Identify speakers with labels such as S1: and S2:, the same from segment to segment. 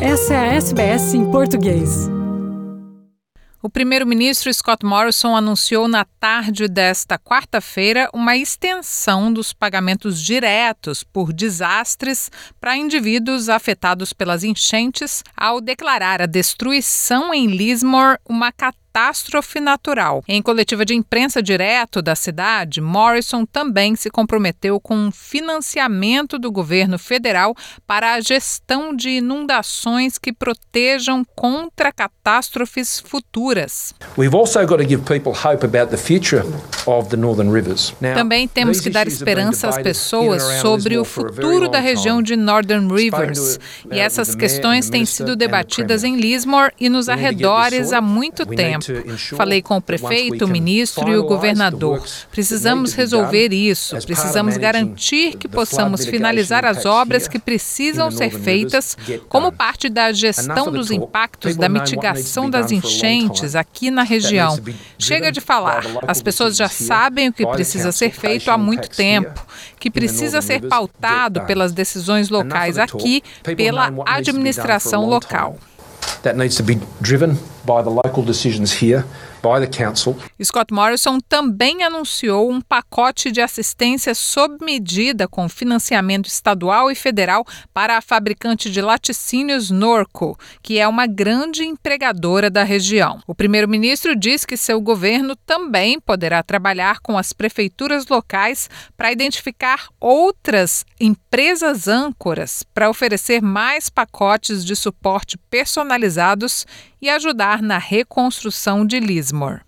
S1: Essa é a SBS em português.
S2: O primeiro-ministro Scott Morrison anunciou na tarde desta quarta-feira uma extensão dos pagamentos diretos por desastres para indivíduos afetados pelas enchentes, ao declarar a destruição em Lismore uma catástrofe catástrofe natural. Em coletiva de imprensa direto da cidade, Morrison também se comprometeu com um financiamento do governo federal para a gestão de inundações que protejam contra catástrofes futuras. Também temos que dar esperança às pessoas sobre o futuro da região de Northern Rivers. E essas questões têm sido debatidas em Lismore e nos arredores há muito tempo. Falei com o prefeito, o ministro e o governador. Precisamos resolver isso. Precisamos garantir que possamos finalizar as obras que precisam ser feitas como parte da gestão dos impactos da mitigação das enchentes aqui na região. Chega de falar. As pessoas já sabem o que precisa ser feito há muito tempo, que precisa ser pautado pelas decisões locais aqui, pela administração local.
S3: That needs to be driven by the local decisions here.
S2: Scott Morrison também anunciou um pacote de assistência sob medida com financiamento estadual e federal para a fabricante de laticínios Norco, que é uma grande empregadora da região. O primeiro-ministro diz que seu governo também poderá trabalhar com as prefeituras locais para identificar outras empresas âncoras para oferecer mais pacotes de suporte personalizados e ajudar na reconstrução de Lismore.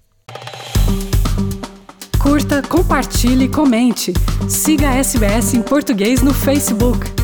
S1: Curta, compartilhe, comente. Siga a SBS em português no Facebook.